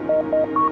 Música